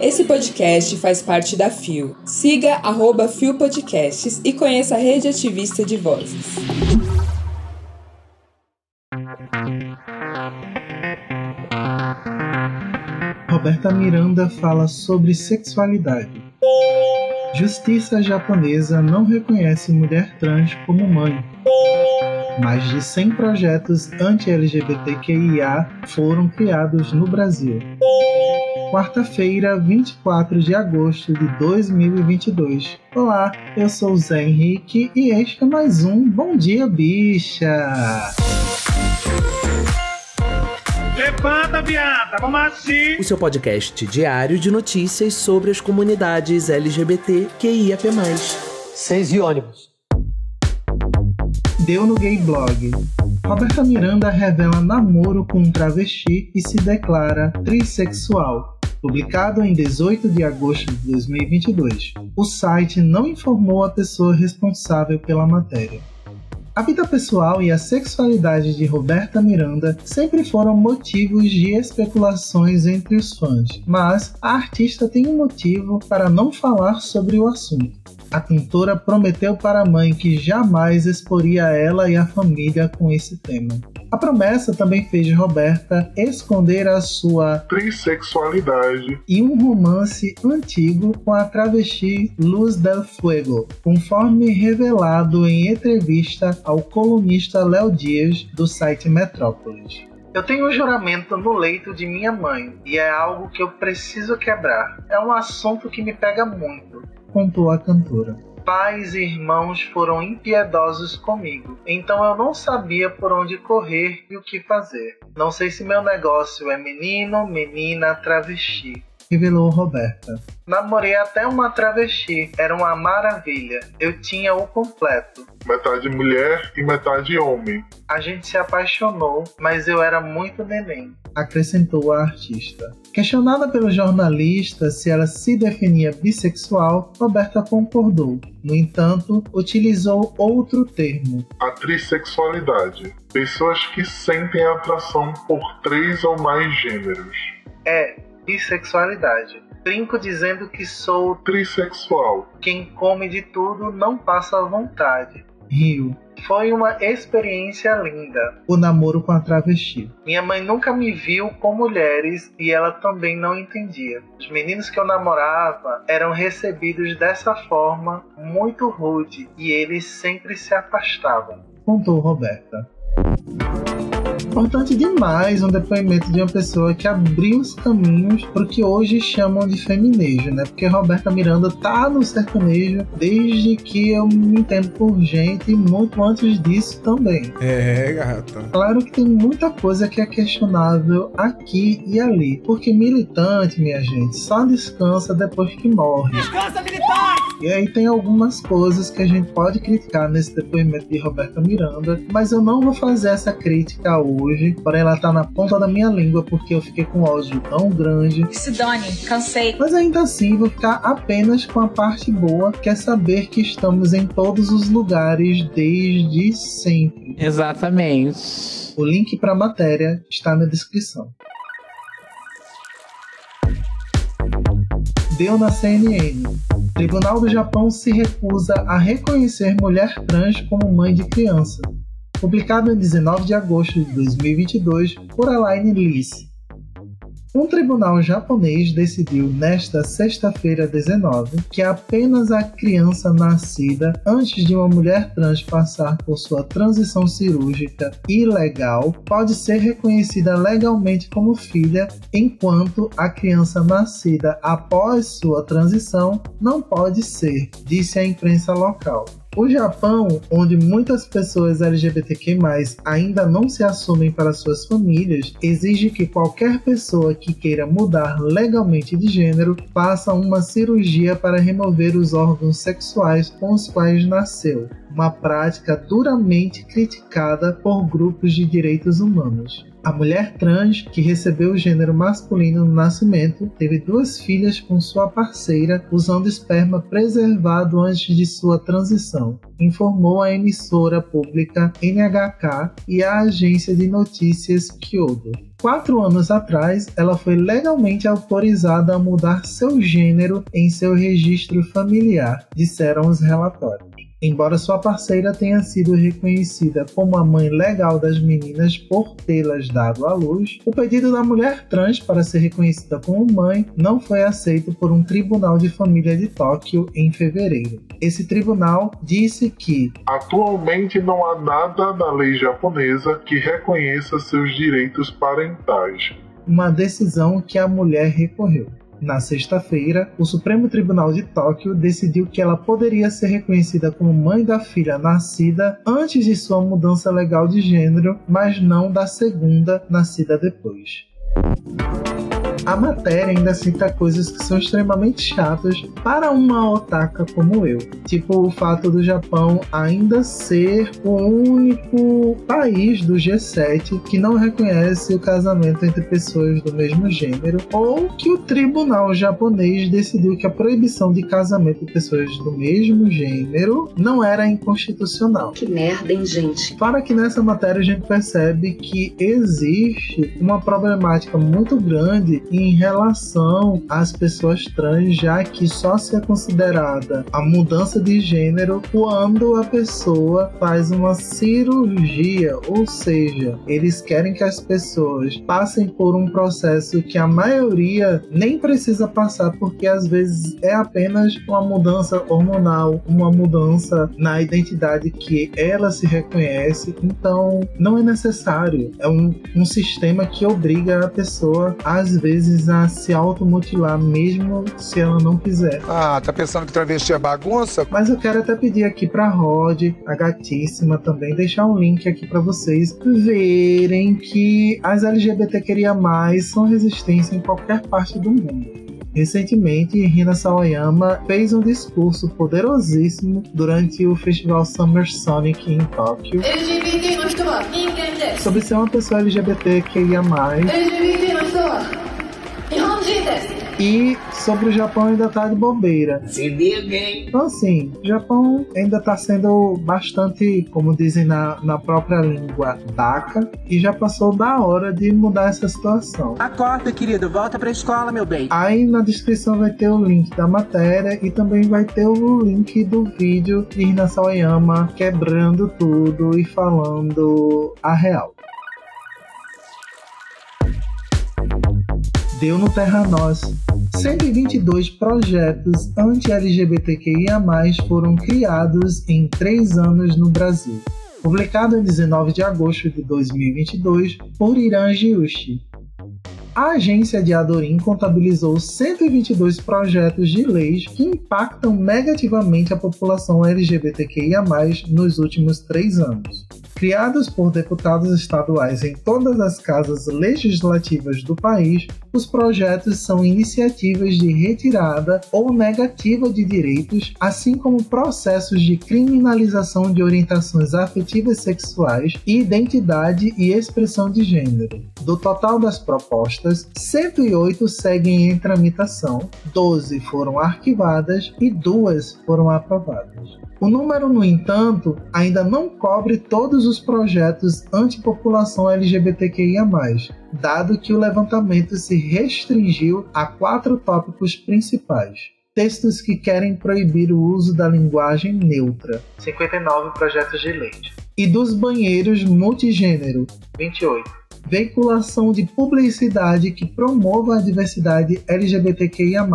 Esse podcast faz parte da FIO. Siga arroba FIO Podcasts e conheça a rede ativista de vozes. Roberta Miranda fala sobre sexualidade. Justiça japonesa não reconhece mulher trans como mãe. Mais de 100 projetos anti-LGBTQIA foram criados no Brasil quarta-feira, 24 de agosto de 2022. Olá, eu sou o Zé Henrique e este é mais um Bom Dia Bicha. Levanta, viada, vamos assim. O seu podcast diário de notícias sobre as comunidades LGBT QIAP+. Seis e ônibus. Deu no Gay Blog. Roberta Miranda revela namoro com um travesti e se declara trissexual publicado em 18 de agosto de 2022. O site não informou a pessoa responsável pela matéria. A vida pessoal e a sexualidade de Roberta Miranda sempre foram motivos de especulações entre os fãs, mas a artista tem um motivo para não falar sobre o assunto. A cantora prometeu para a mãe que jamais exporia ela e a família com esse tema. A promessa também fez Roberta esconder a sua trissexualidade e um romance antigo com a travesti Luz del Fuego, conforme revelado em entrevista ao colunista Léo Dias do site Metrópolis. Eu tenho um juramento no leito de minha mãe e é algo que eu preciso quebrar. É um assunto que me pega muito contou a cantora. Pais e irmãos foram impiedosos comigo, então eu não sabia por onde correr e o que fazer. Não sei se meu negócio é menino, menina, travesti revelou Roberta. Namorei até uma travesti, era uma maravilha. Eu tinha o completo. Metade mulher e metade homem. A gente se apaixonou, mas eu era muito neném, acrescentou a artista. Questionada pelo jornalista se ela se definia bissexual, Roberta concordou. No entanto, utilizou outro termo: a trissexualidade. Pessoas que sentem atração por três ou mais gêneros. É, bissexualidade. Brinco dizendo que sou trissexual. Quem come de tudo não passa vontade. Rio. Foi uma experiência linda. O namoro com a travesti. Minha mãe nunca me viu com mulheres e ela também não entendia. Os meninos que eu namorava eram recebidos dessa forma muito rude e eles sempre se afastavam. Contou Roberta importante demais um depoimento de uma pessoa que abriu os caminhos para o que hoje chamam de feminejo, né? Porque Roberta Miranda tá no sertanejo desde que eu me entendo por gente e muito antes disso também. É, gata. Claro que tem muita coisa que é questionável aqui e ali, porque militante, minha gente, só descansa depois que morre. Descansa, militante! E aí tem algumas coisas que a gente pode criticar nesse depoimento de Roberta Miranda, mas eu não vou fazer essa crítica hoje, porém ela tá na ponta da minha língua porque eu fiquei com ódio tão grande. Se dane, cansei. Mas ainda assim vou ficar apenas com a parte boa, que é saber que estamos em todos os lugares desde sempre. Exatamente. O link para a matéria está na descrição. Deu na CNN. Tribunal do Japão se recusa a reconhecer mulher trans como mãe de criança. Publicado em 19 de agosto de 2022 por Aline Lise. Um tribunal japonês decidiu nesta sexta-feira 19 que apenas a criança nascida antes de uma mulher trans passar por sua transição cirúrgica ilegal pode ser reconhecida legalmente como filha, enquanto a criança nascida após sua transição não pode ser, disse a imprensa local. O Japão, onde muitas pessoas LGBTQ+, ainda não se assumem para suas famílias, exige que qualquer pessoa que queira mudar legalmente de gênero faça uma cirurgia para remover os órgãos sexuais com os quais nasceu. Uma prática duramente criticada por grupos de direitos humanos. A mulher trans, que recebeu o gênero masculino no nascimento, teve duas filhas com sua parceira usando esperma preservado antes de sua transição, informou a emissora pública NHK e a agência de notícias Kyodo. Quatro anos atrás, ela foi legalmente autorizada a mudar seu gênero em seu registro familiar, disseram os relatórios. Embora sua parceira tenha sido reconhecida como a mãe legal das meninas por tê-las dado à luz, o pedido da mulher trans para ser reconhecida como mãe não foi aceito por um tribunal de família de Tóquio em fevereiro. Esse tribunal disse que atualmente não há nada na lei japonesa que reconheça seus direitos parentais. Uma decisão que a mulher recorreu. Na sexta-feira, o Supremo Tribunal de Tóquio decidiu que ela poderia ser reconhecida como mãe da filha nascida antes de sua mudança legal de gênero, mas não da segunda nascida depois a matéria ainda cita coisas que são extremamente chatas para uma otaka como eu. Tipo o fato do Japão ainda ser o único país do G7 que não reconhece o casamento entre pessoas do mesmo gênero, ou que o tribunal japonês decidiu que a proibição de casamento de pessoas do mesmo gênero não era inconstitucional. Que merda, hein, gente? Para que nessa matéria a gente percebe que existe uma problemática muito grande em relação às pessoas trans, já que só se é considerada a mudança de gênero quando a pessoa faz uma cirurgia, ou seja, eles querem que as pessoas passem por um processo que a maioria nem precisa passar, porque às vezes é apenas uma mudança hormonal, uma mudança na identidade que ela se reconhece, então não é necessário. É um, um sistema que obriga a pessoa, às vezes, a se automutilar, mesmo se ela não quiser. Ah, tá pensando que travesti é bagunça? Mas eu quero até pedir aqui pra Rod, a gatíssima também, deixar um link aqui para vocês verem que as LGBT queria mais são resistência em qualquer parte do mundo. Recentemente, Rina Sawayama fez um discurso poderosíssimo durante o festival Summer Sonic em Tóquio sobre ser uma pessoa LGBT que ia mais e sobre o Japão ainda tá de bobeira. Se liga, hein? Então, assim, o Japão ainda tá sendo bastante, como dizem na, na própria língua, daca, e já passou da hora de mudar essa situação. Acorda, querido, volta pra escola, meu bem. Aí na descrição vai ter o link da matéria e também vai ter o link do vídeo de Hina Sawayama quebrando tudo e falando a real. deu no Terra Nós. 122 projetos anti-LGBTQIA+, foram criados em três anos no Brasil. Publicado em 19 de agosto de 2022 por Irã Giushi. A agência de Adorim contabilizou 122 projetos de leis que impactam negativamente a população LGBTQIA+, nos últimos três anos criados por deputados estaduais em todas as casas legislativas do país, os projetos são iniciativas de retirada ou negativa de direitos, assim como processos de criminalização de orientações afetivas sexuais, identidade e expressão de gênero. Do total das propostas, 108 seguem em tramitação, 12 foram arquivadas e duas foram aprovadas. O número, no entanto, ainda não cobre todos os projetos antipopulação LGBTQIA, dado que o levantamento se restringiu a quatro tópicos principais. Textos que querem proibir o uso da linguagem neutra, 59 projetos de lei, e dos banheiros multigênero, 28. Veiculação de publicidade que promova a diversidade LGBTQIA,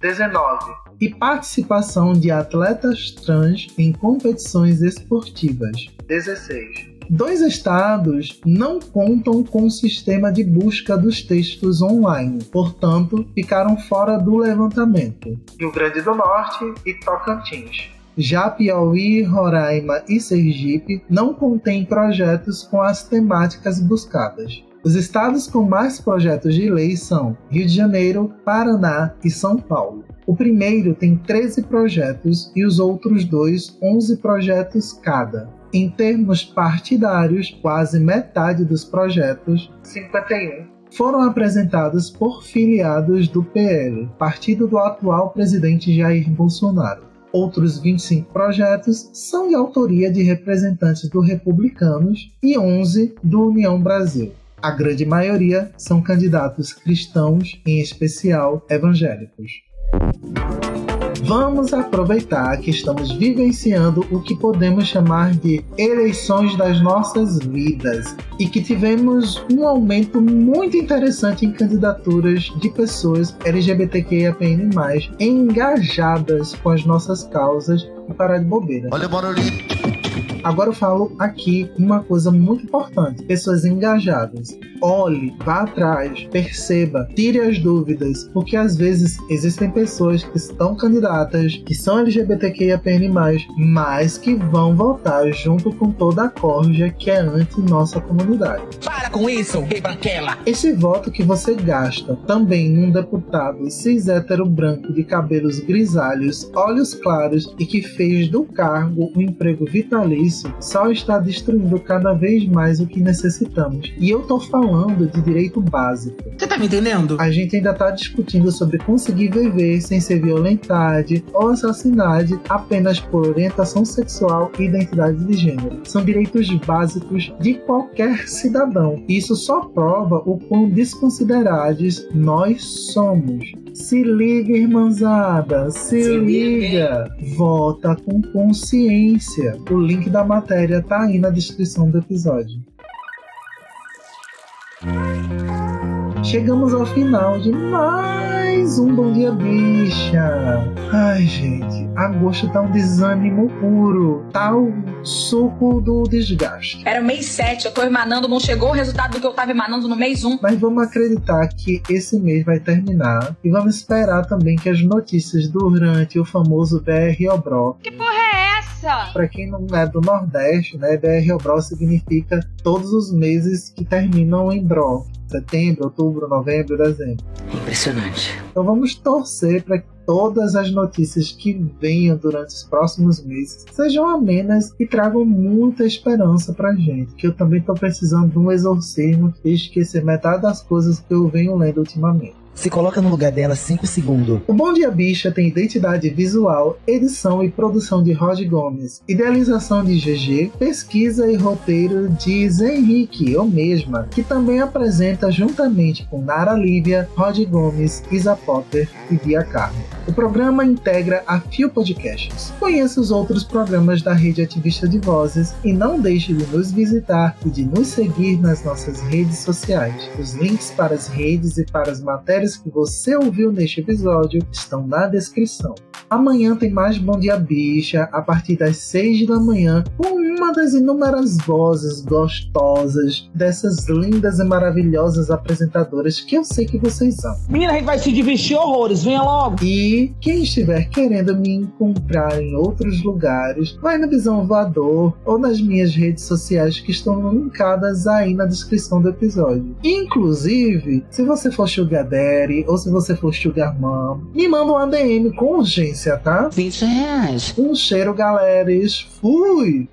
19 e participação de atletas trans em competições esportivas. 16. Dois estados não contam com o sistema de busca dos textos online, portanto, ficaram fora do levantamento. Rio Grande do Norte e Tocantins. Já Piauí, Roraima e Sergipe não contêm projetos com as temáticas buscadas. Os estados com mais projetos de lei são Rio de Janeiro, Paraná e São Paulo. O primeiro tem 13 projetos e os outros dois 11 projetos cada. Em termos partidários, quase metade dos projetos, 51, foram apresentados por filiados do PL, partido do atual presidente Jair Bolsonaro. Outros 25 projetos são de autoria de representantes do Republicanos e 11 do União Brasil. A grande maioria são candidatos cristãos, em especial evangélicos. Vamos aproveitar que estamos vivenciando o que podemos chamar de eleições das nossas vidas e que tivemos um aumento muito interessante em candidaturas de pessoas LGBTQIAPN+, engajadas com as nossas causas e parar de bobeira. Olha o Agora eu falo aqui uma coisa muito importante: pessoas engajadas. Olhe, vá atrás, perceba, tire as dúvidas, porque às vezes existem pessoas que estão candidatas, que são LGBTQIAPN+, mas que vão votar junto com toda a corja que é anti nossa comunidade. Para com isso, branquela! Esse voto que você gasta também num deputado cis hétero branco de cabelos grisalhos, olhos claros e que fez do cargo um emprego vitalício isso só está destruindo cada vez mais o que necessitamos. E eu tô falando de direito básico. Você tá me entendendo? A gente ainda tá discutindo sobre conseguir viver sem ser violentado ou assassinado apenas por orientação sexual e identidade de gênero. São direitos básicos de qualquer cidadão. Isso só prova o quão desconsiderados nós somos. Se liga, irmãzada, se, se liga. liga. Vota com consciência. O link da matéria tá aí na descrição do episódio. Chegamos ao final de mais um Bom Dia Bicha. Ai, gente, agosto tá um desânimo puro. Tá o suco do desgaste. Era mês 7, eu tô emanando, não chegou o resultado do que eu tava emanando no mês 1. Mas vamos acreditar que esse mês vai terminar e vamos esperar também que as notícias durante o famoso BR Obró. Que porra é essa? Pra quem não é do Nordeste, né, BR Obró significa todos os meses que terminam em Bro setembro, outubro, novembro, dezembro. Impressionante. Então vamos torcer para que todas as notícias que venham durante os próximos meses sejam amenas e tragam muita esperança pra gente. Que eu também tô precisando de um exorcismo e esquecer metade das coisas que eu venho lendo ultimamente. Se coloca no lugar dela 5 segundos. O Bom Dia Bicha tem identidade visual, edição e produção de Roger Gomes, idealização de GG, pesquisa e roteiro de Zé Henrique, eu mesma, que também apresenta juntamente com Nara Lívia, Roger Gomes, Isa Potter e Bia Carmo. O programa integra a Fio Podcasts. Conheça os outros programas da Rede Ativista de Vozes e não deixe de nos visitar e de nos seguir nas nossas redes sociais. Os links para as redes e para as matérias que você ouviu neste episódio estão na descrição. Amanhã tem mais Bom Dia Bicha a partir das 6 da manhã com uma das inúmeras vozes gostosas dessas lindas e maravilhosas apresentadoras que eu sei que vocês amam. Menina, a gente vai se divertir horrores, venha logo! E quem estiver querendo me encontrar em outros lugares, vai no Visão Voador ou nas minhas redes sociais que estão linkadas aí na descrição do episódio. Inclusive, se você for Sugar Daddy ou se você for Sugar Mom, me manda um ADM com urgência, tá? 20 reais. Um cheiro, galeras. Fui!